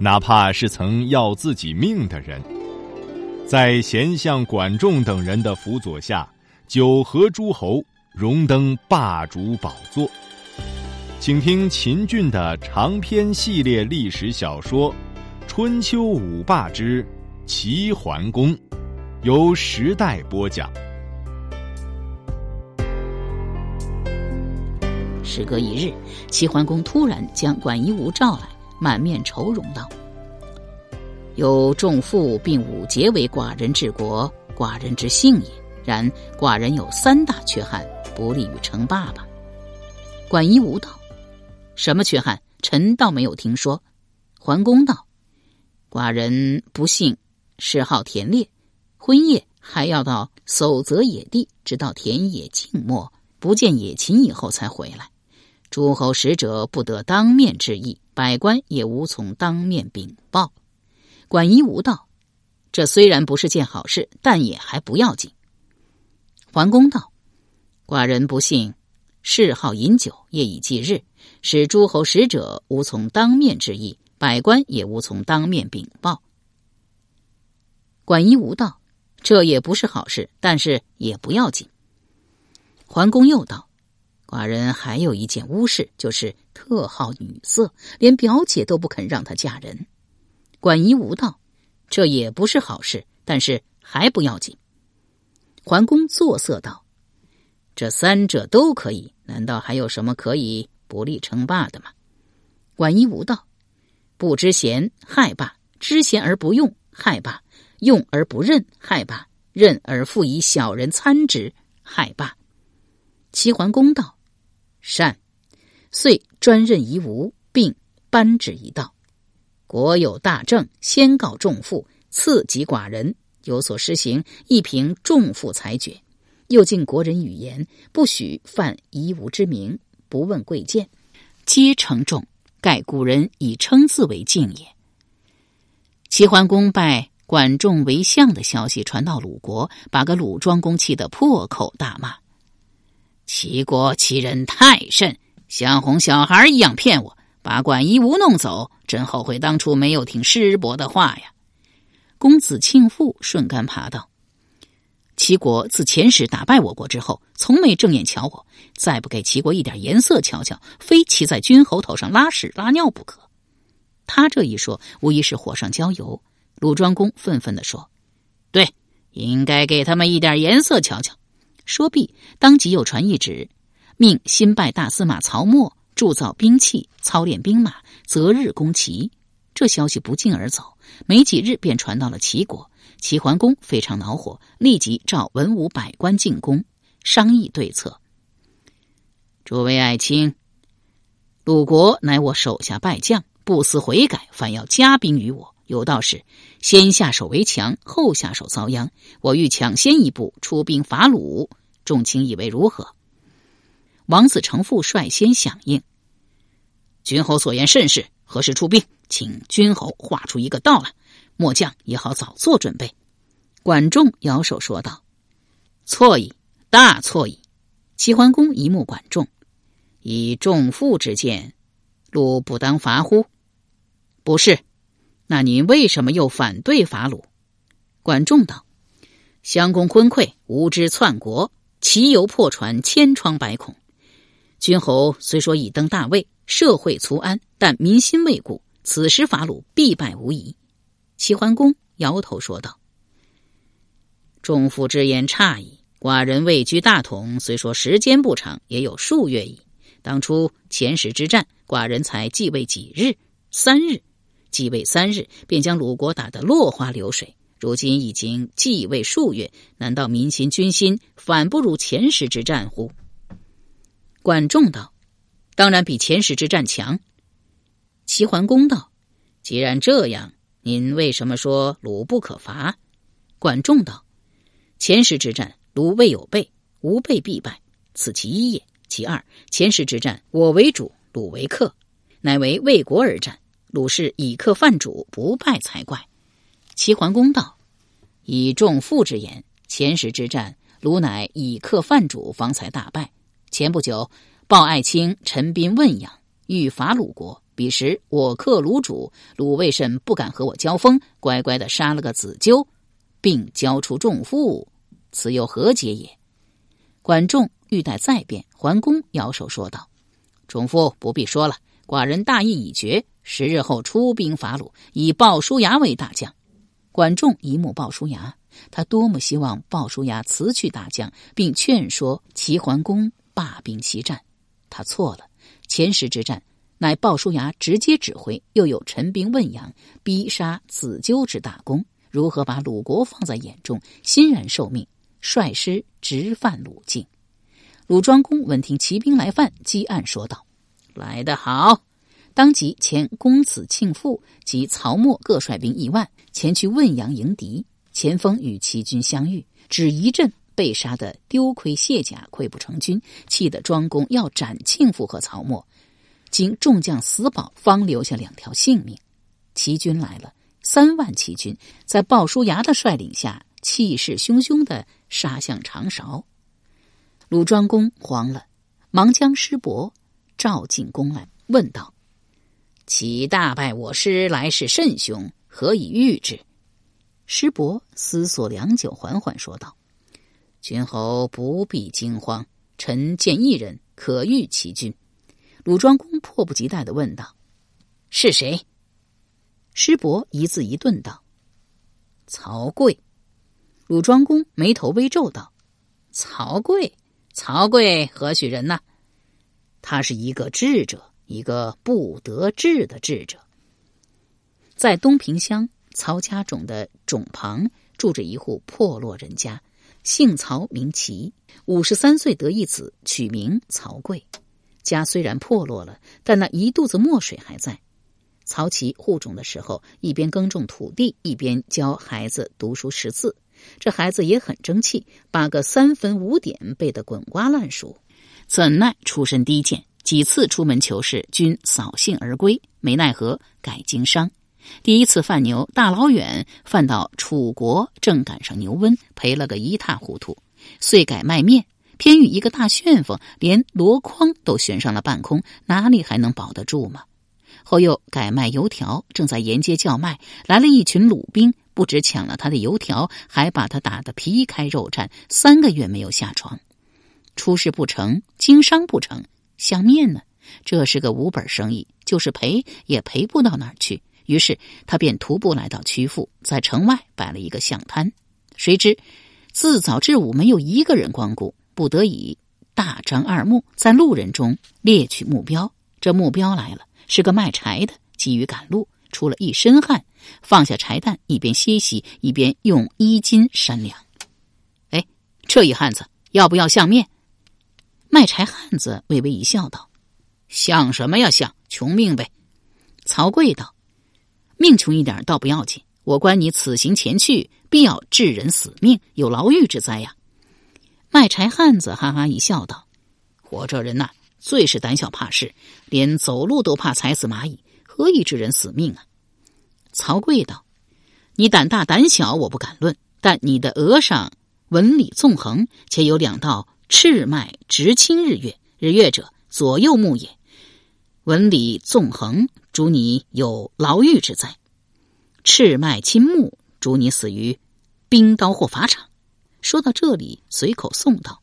哪怕是曾要自己命的人，在贤相管仲等人的辅佐下，九合诸侯，荣登霸主宝座。请听秦俊的长篇系列历史小说《春秋五霸之齐桓公》，由时代播讲。时隔一日，齐桓公突然将管夷吾召来。满面愁容道：“有仲父并五节为寡人治国，寡人之幸也。然寡人有三大缺憾，不利于称霸吧。”管夷吾道：“什么缺憾？臣倒没有听说。”桓公道：“寡人不幸嗜好田猎，婚夜还要到守泽野地，直到田野静默，不见野禽以后才回来。诸侯使者不得当面致意。”百官也无从当面禀报。管夷吾道：“这虽然不是件好事，但也还不要紧。”桓公道：“寡人不幸嗜好饮酒，夜以继日，使诸侯使者无从当面致意，百官也无从当面禀报。”管夷吾道：“这也不是好事，但是也不要紧。”桓公又道。寡人还有一件污事，就是特好女色，连表姐都不肯让她嫁人。管夷吾道：“这也不是好事，但是还不要紧。”桓公作色道：“这三者都可以，难道还有什么可以不利称霸的吗？”管夷吾道：“不知贤害霸，知贤而不用害霸，用而不任害霸，任而复以小人参之害霸。”齐桓公道。善，遂专任夷吾，并颁旨一道：国有大政，先告众父，次及寡人，有所施行，亦凭众父裁决。又尽国人语言，不许犯夷吾之名，不问贵贱，皆承重。盖古人以称字为敬也。齐桓公拜管仲为相的消息传到鲁国，把个鲁庄公气得破口大骂。齐国欺人太甚，像哄小孩一样骗我，把管夷吾弄走，真后悔当初没有听师伯的话呀！公子庆父顺杆爬道：“齐国自前史打败我国之后，从没正眼瞧我，再不给齐国一点颜色瞧瞧，非骑在君侯头上拉屎拉尿不可。”他这一说，无疑是火上浇油。鲁庄公愤愤地说：“对，应该给他们一点颜色瞧瞧。”说毕，当即又传一旨，命新拜大司马曹沫铸造兵器，操练兵马，择日攻齐。这消息不胫而走，没几日便传到了齐国。齐桓公非常恼火，立即召文武百官进宫，商议对策。诸位爱卿，鲁国乃我手下败将，不思悔改，反要加兵于我。有道是：先下手为强，后下手遭殃。我欲抢先一步出兵伐鲁。众卿以为如何？王子成父率先响应。君侯所言甚是，何时出兵？请君侯画出一个道来，末将也好早做准备。管仲摇手说道：“错矣，大错矣！”齐桓公一目管仲，以仲父之见，鲁不当伐乎？不是。那您为什么又反对伐鲁？管仲道：“襄公昏聩，无知篡国。”齐游破船，千疮百孔。君侯虽说已登大位，社会粗安，但民心未固。此时伐鲁，必败无疑。齐桓公摇头说道：“仲父之言差矣。寡人位居大统，虽说时间不长，也有数月矣。当初前史之战，寡人才继位几日？三日。继位三日，便将鲁国打得落花流水。”如今已经继位数月，难道民心军心反不如前时之战乎？管仲道：“当然比前时之战强。”齐桓公道：“既然这样，您为什么说鲁不可伐？管仲道：前时之战，鲁未有备，无备必败，此其一也。其二，前时之战，我为主，鲁为客，乃为为国而战。鲁氏以客犯主，不败才怪。齐桓公道：以众父之言，前时之战，鲁乃以客犯主，方才大败。前不久，鲍爱卿陈兵问养，欲伐鲁国。彼时我克鲁主，鲁卫甚不敢和我交锋？乖乖的杀了个子纠，并交出众父，此又何解也？管仲欲待再辩，桓公摇手说道：“仲父不必说了，寡人大义已决。十日后出兵伐鲁，以鲍叔牙为大将。”管仲一目鲍叔牙，他多么希望鲍叔牙辞去大将，并劝说齐桓公。罢兵西战，他错了。前时之战，乃鲍叔牙直接指挥，又有陈兵问阳，逼杀子纠之大功，如何把鲁国放在眼中？欣然受命，率师直犯鲁境。鲁庄公闻听骑兵来犯，激暗说道：“来得好！”当即遣公子庆父及曹沫各率兵一万前去汶阳迎敌，前锋与齐军相遇，只一阵。被杀的丢盔卸甲，溃不成军，气得庄公要斩庆父和曹沫。经众将死保，方留下两条性命。齐军来了，三万齐军在鲍叔牙的率领下，气势汹汹的杀向长勺。鲁庄公慌了，忙将师伯召进宫来，问道：“其大败我师，来势甚凶，何以御之？”师伯思索良久，缓缓说道。君侯不必惊慌，臣见一人可御其军。鲁庄公迫不及待的问道：“是谁？”师伯一字一顿道：“曹刿。”鲁庄公眉头微皱道：“曹刿，曹刿何许人呢？”他是一个智者，一个不得志的智者。在东平乡曹家冢的冢旁，住着一户破落人家。姓曹名齐，五十三岁得一子，取名曹贵。家虽然破落了，但那一肚子墨水还在。曹齐护种的时候，一边耕种土地，一边教孩子读书识字。这孩子也很争气，把个三分五点背得滚瓜烂熟。怎奈出身低贱，几次出门求事，均扫兴而归。没奈何，改经商。第一次贩牛，大老远贩到楚国，正赶上牛瘟，赔了个一塌糊涂。遂改卖面，偏遇一个大旋风，连箩筐都悬上了半空，哪里还能保得住吗？后又改卖油条，正在沿街叫卖，来了一群鲁兵，不止抢了他的油条，还把他打得皮开肉绽，三个月没有下床。出事不成，经商不成，相面呢？这是个无本生意，就是赔也赔不到哪儿去。于是他便徒步来到曲阜，在城外摆了一个巷摊。谁知自早至午没有一个人光顾，不得已大张二目，在路人中猎取目标。这目标来了，是个卖柴的，急于赶路，出了一身汗，放下柴担，一边歇息，一边用衣襟扇凉。哎，这一汉子要不要相面？卖柴汉子微微一笑，道：“像什么呀？像穷命呗。”曹刿道。命穷一点倒不要紧，我观你此行前去，必要致人死命，有牢狱之灾呀！卖柴汉子哈哈一笑，道：“我这人呐，最是胆小怕事，连走路都怕踩死蚂蚁，何以致人死命啊？”曹刿道：“你胆大胆小，我不敢论，但你的额上纹理纵横，且有两道赤脉直侵日月，日月者左右目也。纹理纵横。”主你有牢狱之灾，赤脉侵目，主你死于冰刀或法场。说到这里，随口诵道：“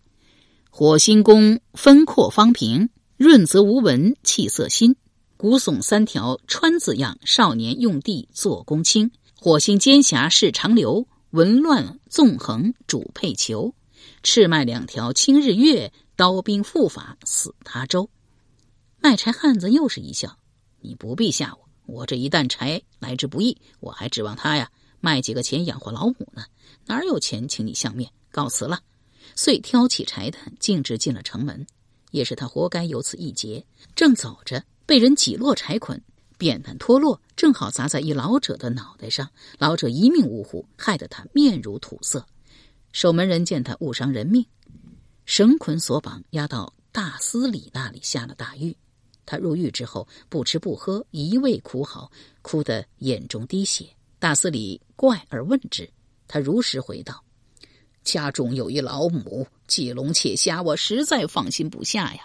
火星宫分阔方平，润泽无纹，气色新。古耸三条川字样，少年用地做公卿。火星尖狭是长流，纹乱纵横主配球。赤脉两条清日月，刀兵复法死他州。”卖柴汉子又是一笑。你不必吓我，我这一担柴来之不易，我还指望他呀卖几个钱养活老母呢，哪有钱请你相面？告辞了。遂挑起柴担，径直进了城门。也是他活该有此一劫。正走着，被人挤落柴捆，扁担脱落，正好砸在一老者的脑袋上，老者一命呜呼，害得他面如土色。守门人见他误伤人命，绳捆索绑，押到大司礼那里下了大狱。他入狱之后，不吃不喝，一味哭嚎，哭得眼中滴血。大司礼怪而问之，他如实回道：“家中有一老母，借龙且虾，我实在放心不下呀。”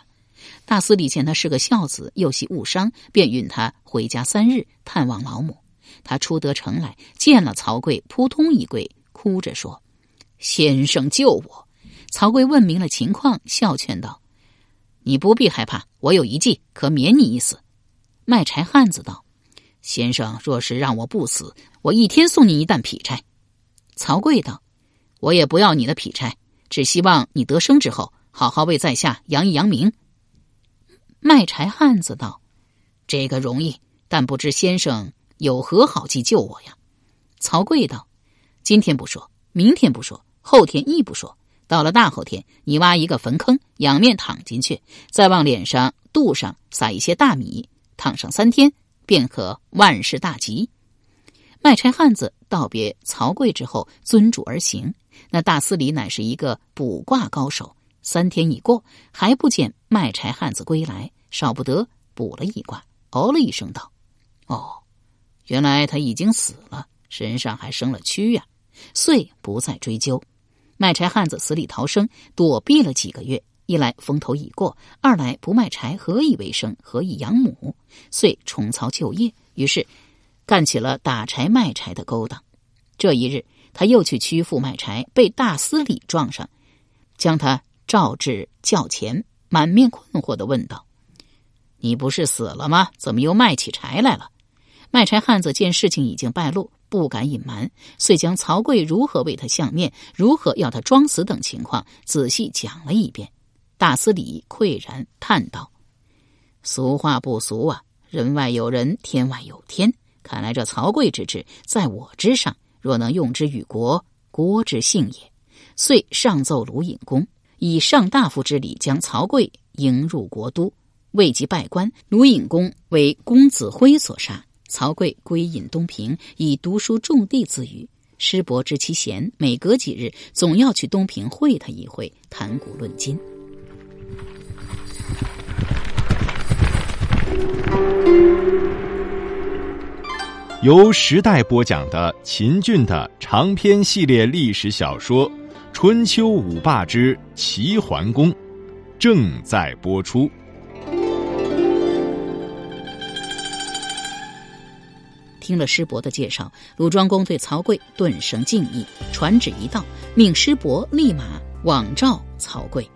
大司礼见他是个孝子，又系误伤，便允他回家三日探望老母。他出得城来，见了曹贵，扑通一跪，哭着说：“先生救我！”曹刿问明了情况，笑劝道：“你不必害怕，我有一计，可免你一死。”卖柴汉子道：“先生若是让我不死，我一天送你一担劈柴。”曹贵道：“我也不要你的劈柴，只希望你得生之后，好好为在下扬一扬名。”卖柴汉子道：“这个容易，但不知先生有何好计救我呀？”曹刿道：“今天不说，明天不说，后天亦不说。到了大后天，你挖一个坟坑，仰面躺进去，再往脸上、肚上撒一些大米，躺上三天，便可万事大吉。”卖柴汉子道别曹贵之后，遵主而行。那大司礼乃是一个卜卦高手。三天已过，还不见卖柴汉子归来，少不得卜了一卦，哦了一声道：“哦，原来他已经死了，身上还生了蛆呀！”遂不再追究。卖柴汉子死里逃生，躲避了几个月，一来风头已过，二来不卖柴何以为生？何以养母？遂重操旧业，于是干起了打柴卖柴的勾当。这一日，他又去曲阜卖柴，被大司礼撞上，将他。召至轿前，满面困惑的问道：“你不是死了吗？怎么又卖起柴来了？”卖柴汉子见事情已经败露，不敢隐瞒，遂将曹贵如何为他相面，如何要他装死等情况仔细讲了一遍。大司礼喟然叹道：“俗话不俗啊，人外有人，天外有天。看来这曹贵之志在我之上，若能用之于国，国之幸也。”遂上奏鲁隐公。以上大夫之礼，将曹刿迎入国都，未及拜官，鲁隐公为公子辉所杀。曹刿归隐东平，以读书种地自娱。师伯知其贤，每隔几日总要去东平会他一会，谈古论今。由时代播讲的秦俊的长篇系列历史小说。春秋五霸之齐桓公正在播出。听了师伯的介绍，鲁庄公对曹刿顿生敬意，传旨一道，命师伯立马往召曹刿。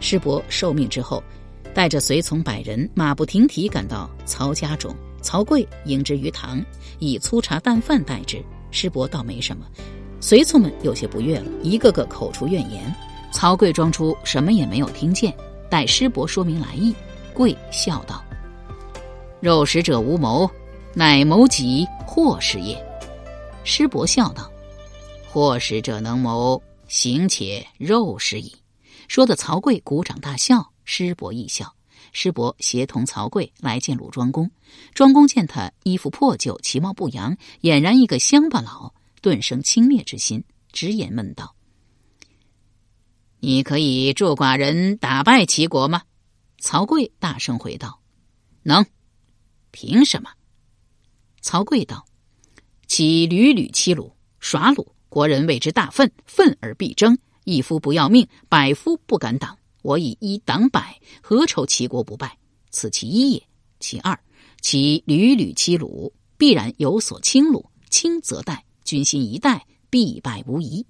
师伯受命之后，带着随从百人，马不停蹄赶到曹家中。曹刿迎之于堂，以粗茶淡饭待之。师伯倒没什么。随从们有些不悦了，一个个口出怨言。曹刿装出什么也没有听见，待师伯说明来意，刿笑道：“肉食者无谋，乃谋己祸事也。”师伯笑道：“祸事者能谋，行且肉食矣。”说的曹刿鼓掌大笑，师伯亦笑。师伯协同曹刿来见鲁庄公，庄公见他衣服破旧，其貌不扬，俨然一个乡巴佬。顿生轻蔑之心，直言问道：“你可以助寡人打败齐国吗？”曹刿大声回道：“能。”凭什么？曹刿道：“其屡屡欺鲁，耍鲁，国人为之大愤，愤而必争。一夫不要命，百夫不敢挡。我以一挡百，何愁齐国不败？此其一也。其二，其屡屡欺鲁，必然有所轻虏，轻则殆。”军心一旦，必败无疑。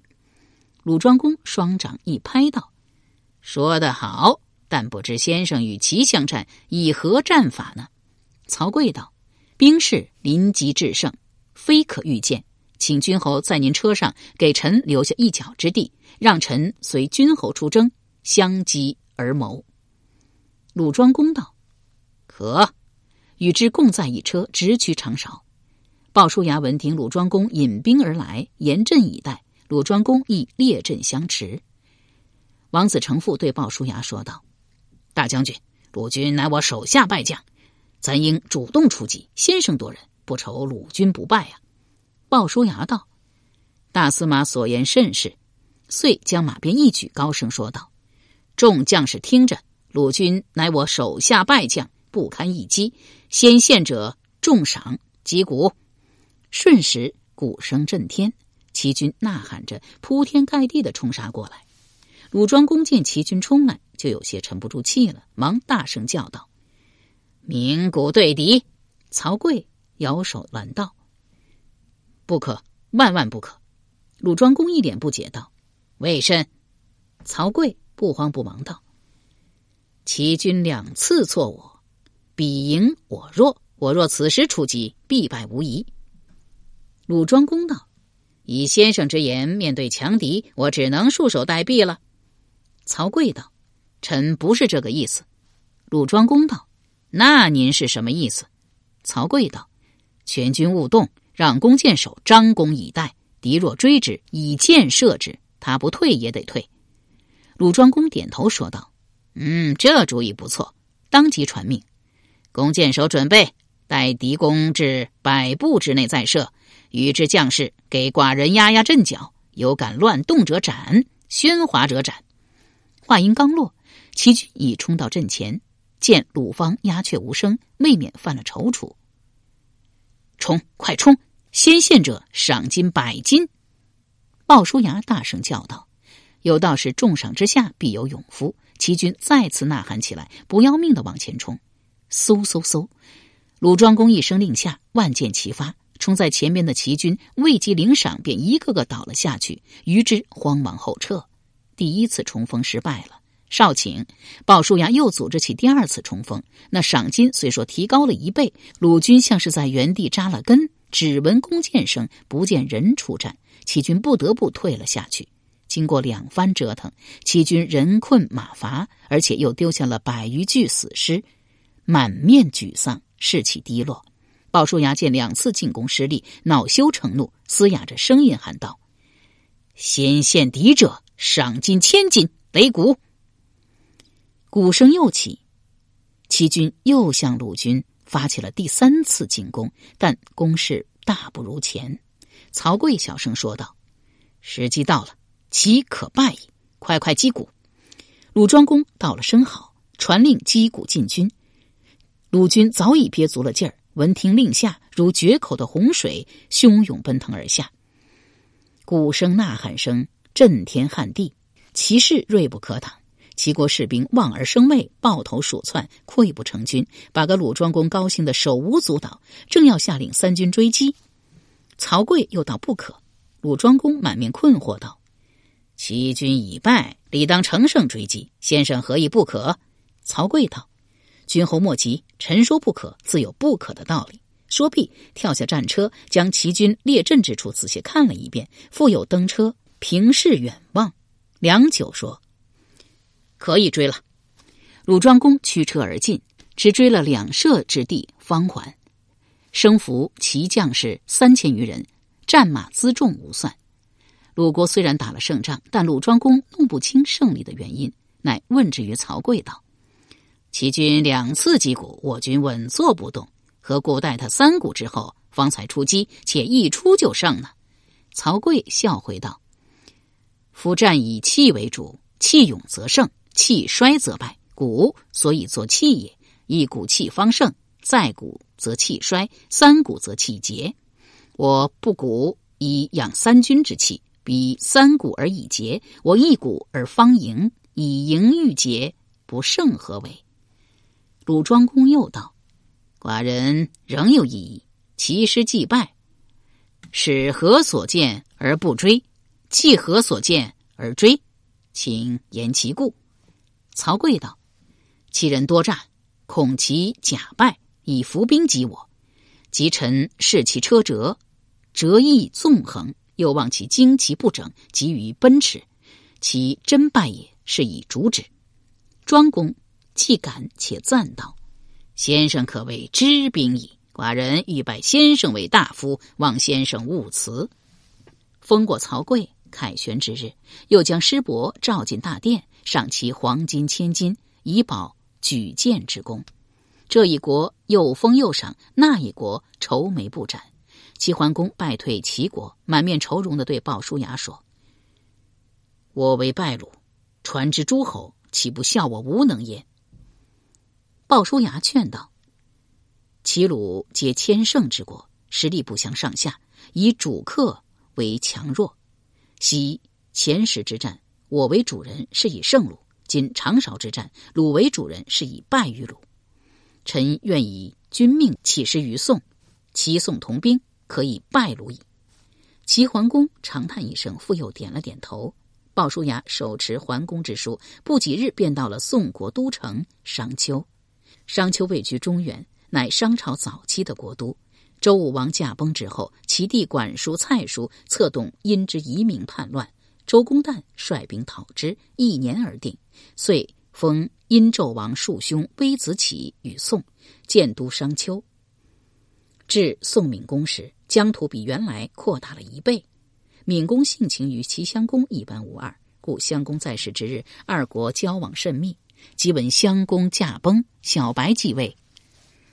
鲁庄公双掌一拍道：“说得好，但不知先生与其相战，以何战法呢？”曹刿道：“兵势临急制胜，非可预见。请君侯在您车上给臣留下一脚之地，让臣随君侯出征，相击而谋。”鲁庄公道：“可。”与之共在一车，直趋长勺。鲍叔牙闻听鲁庄公引兵而来，严阵以待。鲁庄公亦列阵相持。王子成父对鲍叔牙说道：“大将军，鲁军乃我手下败将，咱应主动出击，先声夺人，不愁鲁军不败啊！鲍叔牙道：“大司马所言甚是。”遂将马鞭一举，高声说道：“众将士听着，鲁军乃我手下败将，不堪一击。先献者重赏，击鼓。”瞬时鼓声震天，齐军呐喊着，铺天盖地的冲杀过来。鲁庄公见齐军冲来，就有些沉不住气了，忙大声叫道。鸣鼓对敌，曹刿摇手拦道：“不可，万万不可！”鲁庄公一脸不解道：“为甚？”曹刿不慌不忙道：“齐军两次挫我，彼赢我弱，我若此时出击，必败无疑。”鲁庄公道：“以先生之言，面对强敌，我只能束手待毙了。”曹刿道：“臣不是这个意思。”鲁庄公道。那您是什么意思？曹刿道：“全军勿动，让弓箭手张弓以待。敌若追之，以箭射之，他不退也得退。”鲁庄公点头说道：“嗯，这主意不错。”当即传命：“弓箭手准备，待敌弓至百步之内再射。与之将士给寡人压压阵脚，有敢乱动者斩，喧哗者斩。”话音刚落，齐军已冲到阵前。见鲁方鸦雀无声，未免犯了踌躇。冲，快冲！先献者赏金百金。鲍叔牙大声叫道：“有道是重赏之下必有勇夫。”齐军再次呐喊起来，不要命的往前冲。嗖嗖嗖！鲁庄公一声令下，万箭齐发，冲在前面的齐军未及领赏，便一个个倒了下去，余之慌忙后撤。第一次冲锋失败了。少顷，鲍叔牙又组织起第二次冲锋。那赏金虽说提高了一倍，鲁军像是在原地扎了根，只闻弓箭声，不见人出战。齐军不得不退了下去。经过两番折腾，齐军人困马乏，而且又丢下了百余具死尸，满面沮丧，士气低落。鲍叔牙见两次进攻失利，恼羞成怒，嘶哑着声音喊道：“先献敌者，赏金千金，擂鼓！”鼓声又起，齐军又向鲁军发起了第三次进攻，但攻势大不如前。曹刿小声说道：“时机到了，齐可败矣！快快击鼓！”鲁庄公道了声好，传令击鼓进军。鲁军早已憋足了劲儿，闻听令下，如决口的洪水，汹涌奔腾而下。鼓声、呐喊声震天撼地，骑士锐不可挡。齐国士兵望而生畏，抱头鼠窜，溃不成军，把个鲁庄公高兴的手舞足蹈，正要下令三军追击，曹刿又道不可。鲁庄公满面困惑道：“齐军已败，理当乘胜追击，先生何以不可？”曹刿道：“君侯莫急，臣说不可，自有不可的道理。”说毕，跳下战车，将齐军列阵之处仔细看了一遍，复又登车，平视远望，良久说。可以追了，鲁庄公驱车而进，只追了两射之地方还。生俘骑将士三千余人，战马辎重无算。鲁国虽然打了胜仗，但鲁庄公弄不清胜利的原因，乃问之于曹刿道：“齐军两次击鼓，我军稳坐不动，何故待他三鼓之后方才出击，且一出就胜呢？”曹刿笑回道：“夫战以气为主，气勇则胜。”气衰则败，鼓所以作气也。一鼓气方盛，再鼓则气衰，三鼓则气竭。我不鼓以养三军之气，彼三鼓而已竭；我一鼓而方盈，以盈御竭，不胜何为？鲁庄公又道：“寡人仍有异议。其师既败，使何所见而不追？弃何所见而追？请言其故。”曹刿道：“其人多战，恐其假败，以伏兵击我。及臣视其车辙，辙翼纵横，又望其旌旗不整，急于奔驰，其真败也，是以主旨。”庄公既感且赞道：“先生可谓知兵矣。寡人欲拜先生为大夫，望先生勿辞。”封过曹刿。凯旋之日，又将师伯召进大殿，赏其黄金千金，以保举荐之功。这一国又封又赏，那一国愁眉不展。齐桓公败退齐国，满面愁容的对鲍叔牙说：“我为败鲁，传之诸侯，岂不笑我无能焉？”鲍叔牙劝道：“齐鲁皆千乘之国，实力不相上下，以主客为强弱。昔前时之战，我为主人，是以胜鲁；今长勺之战，鲁为主人，是以败于鲁。臣愿以君命起师于宋，齐宋同兵。”可以败鲁矣。齐桓公长叹一声，复又点了点头。鲍叔牙手持桓公之书，不几日便到了宋国都城商丘。商丘位居中原，乃商朝早期的国都。周武王驾崩之后，其弟管叔蔡叔策动殷之移民叛乱，周公旦率兵讨之，一年而定。遂封殷纣王庶兄微子启与宋，建都商丘。至宋闵公时。疆土比原来扩大了一倍，闵公性情与齐襄公一般无二，故襄公在世之日，二国交往甚密。即闻襄公驾崩，小白继位，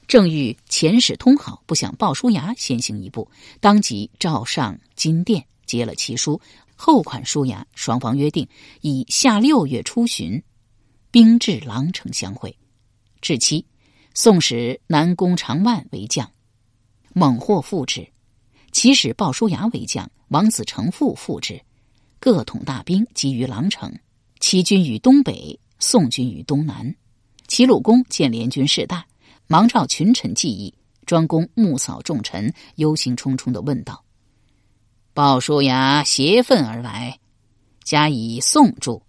正欲遣使通好，不想鲍叔牙先行一步，当即召上金殿，接了其书，后款叔牙，双方约定以下六月初旬，兵至狼城相会。至期，宋使南宫长万为将，猛获复之。齐使鲍叔牙为将，王子成父副之，各统大兵集于狼城。齐军于东北，宋军于东南。齐鲁公见联军势大，忙召群臣计议。庄公目扫众臣，忧心忡忡的问道：“鲍叔牙挟愤而来，加以宋助，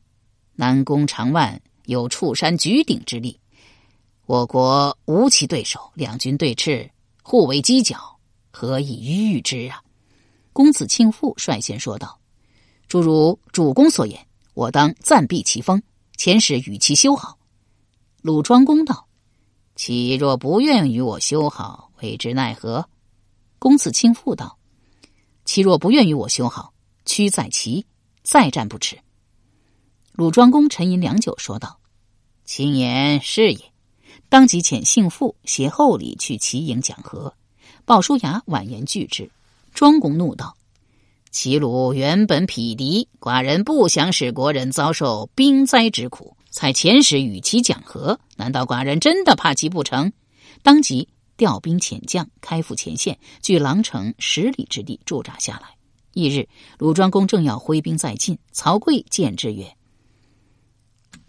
南宫长万有触山举鼎之力，我国无其对手，两军对峙，互为犄角。”何以御之啊？公子庆父率先说道：“诸如主公所言，我当暂避其锋，遣使与其修好。”鲁庄公道：“其若不愿与我修好，为之奈何？”公子庆父道：“其若不愿与我修好，屈在齐，再战不迟。”鲁庄公沉吟良久，说道：“卿言是也。”当即遣幸父携厚礼去齐营讲和。鲍叔牙婉言拒之，庄公怒道：“齐鲁原本匹敌，寡人不想使国人遭受兵灾之苦，才遣使与其讲和。难道寡人真的怕其不成？”当即调兵遣将，开赴前线，距狼城十里之地驻扎下来。翌日，鲁庄公正要挥兵再进，曹刿见之曰：“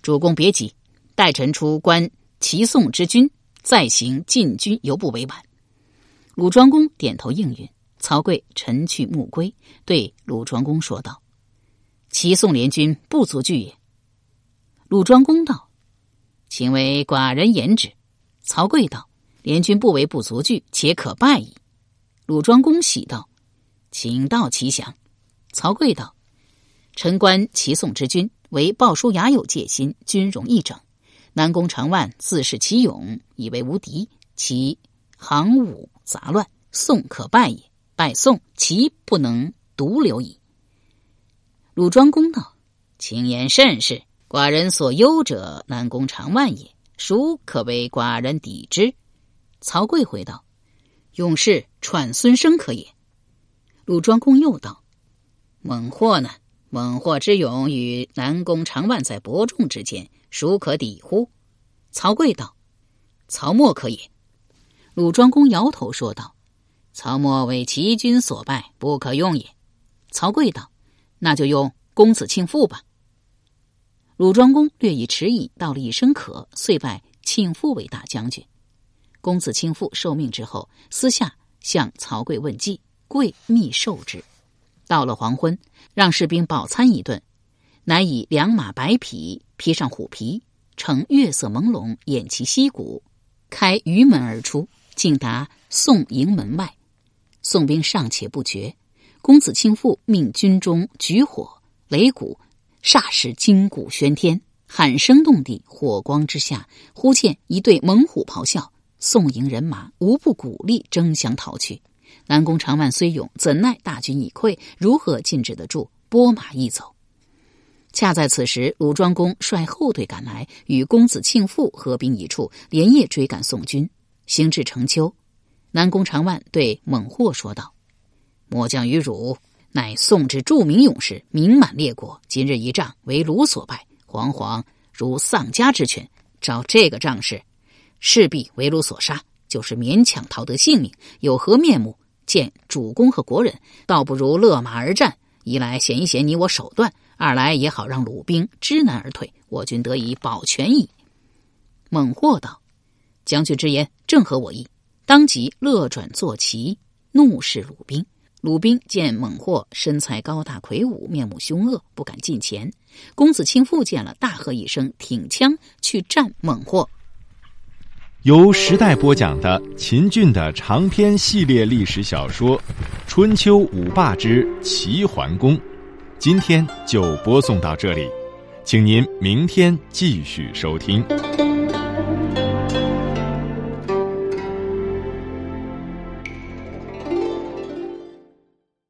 主公别急，待臣出关齐宋之军，再行进军，犹不为晚。”鲁庄公点头应允，曹刿晨去暮归，对鲁庄公说道：“齐宋联军不足惧也。”鲁庄公道：“请为寡人言之。”曹刿道：“联军不为不足惧，且可败矣。”鲁庄公喜道：“请道其详。”曹刿道：“臣观齐宋之君，为鲍叔牙有戒心，军容易整。南宫长万自恃其勇，以为无敌，其行武。”杂乱，宋可败也；败宋，齐不能独留矣。鲁庄公道：“卿言甚是。寡人所忧者，南宫长万也。孰可为寡人抵之？”曹刿回道：“勇士喘孙生可也。”鲁庄公又道：“猛获呢？猛获之勇与南宫长万在伯仲之间，孰可抵乎？”曹刿道：“曹沫可也。”鲁庄公摇头说道：“曹沫为齐军所败，不可用也。”曹刿道：“那就用公子庆父吧。”鲁庄公略一迟疑，道了一声“可”，遂拜庆父为大将军。公子卿父受命之后，私下向曹刿问计，刿密授之。到了黄昏，让士兵饱餐一顿，乃以两马白匹披上虎皮，乘月色朦胧，偃旗息鼓，开鱼门而出。竟达宋营门外，宋兵尚且不绝。公子庆父命军中举火擂鼓，霎时金鼓喧天，喊声动地。火光之下，忽见一对猛虎咆哮，宋营人马无不鼓励，争相逃去。南宫长万虽勇，怎奈大军已溃，如何禁止得住？拨马一走。恰在此时，鲁庄公率后队赶来，与公子庆父合兵一处，连夜追赶宋军。行至城丘，南宫长万对猛获说道：“末将于汝，乃宋之著名勇士，名满列国。今日一仗为鲁所败，惶惶如丧家之犬。照这个仗势，势必为鲁所杀。就是勉强逃得性命，有何面目见主公和国人？倒不如勒马而战，一来显一显你我手段，二来也好让鲁兵知难而退，我军得以保全矣。”猛获道。将军之言正合我意，当即勒转坐骑，怒视鲁兵。鲁兵见猛获身材高大魁梧，面目凶恶，不敢近前。公子卿复见了，大喝一声，挺枪去战猛获。由时代播讲的秦俊的长篇系列历史小说《春秋五霸之齐桓公》，今天就播送到这里，请您明天继续收听。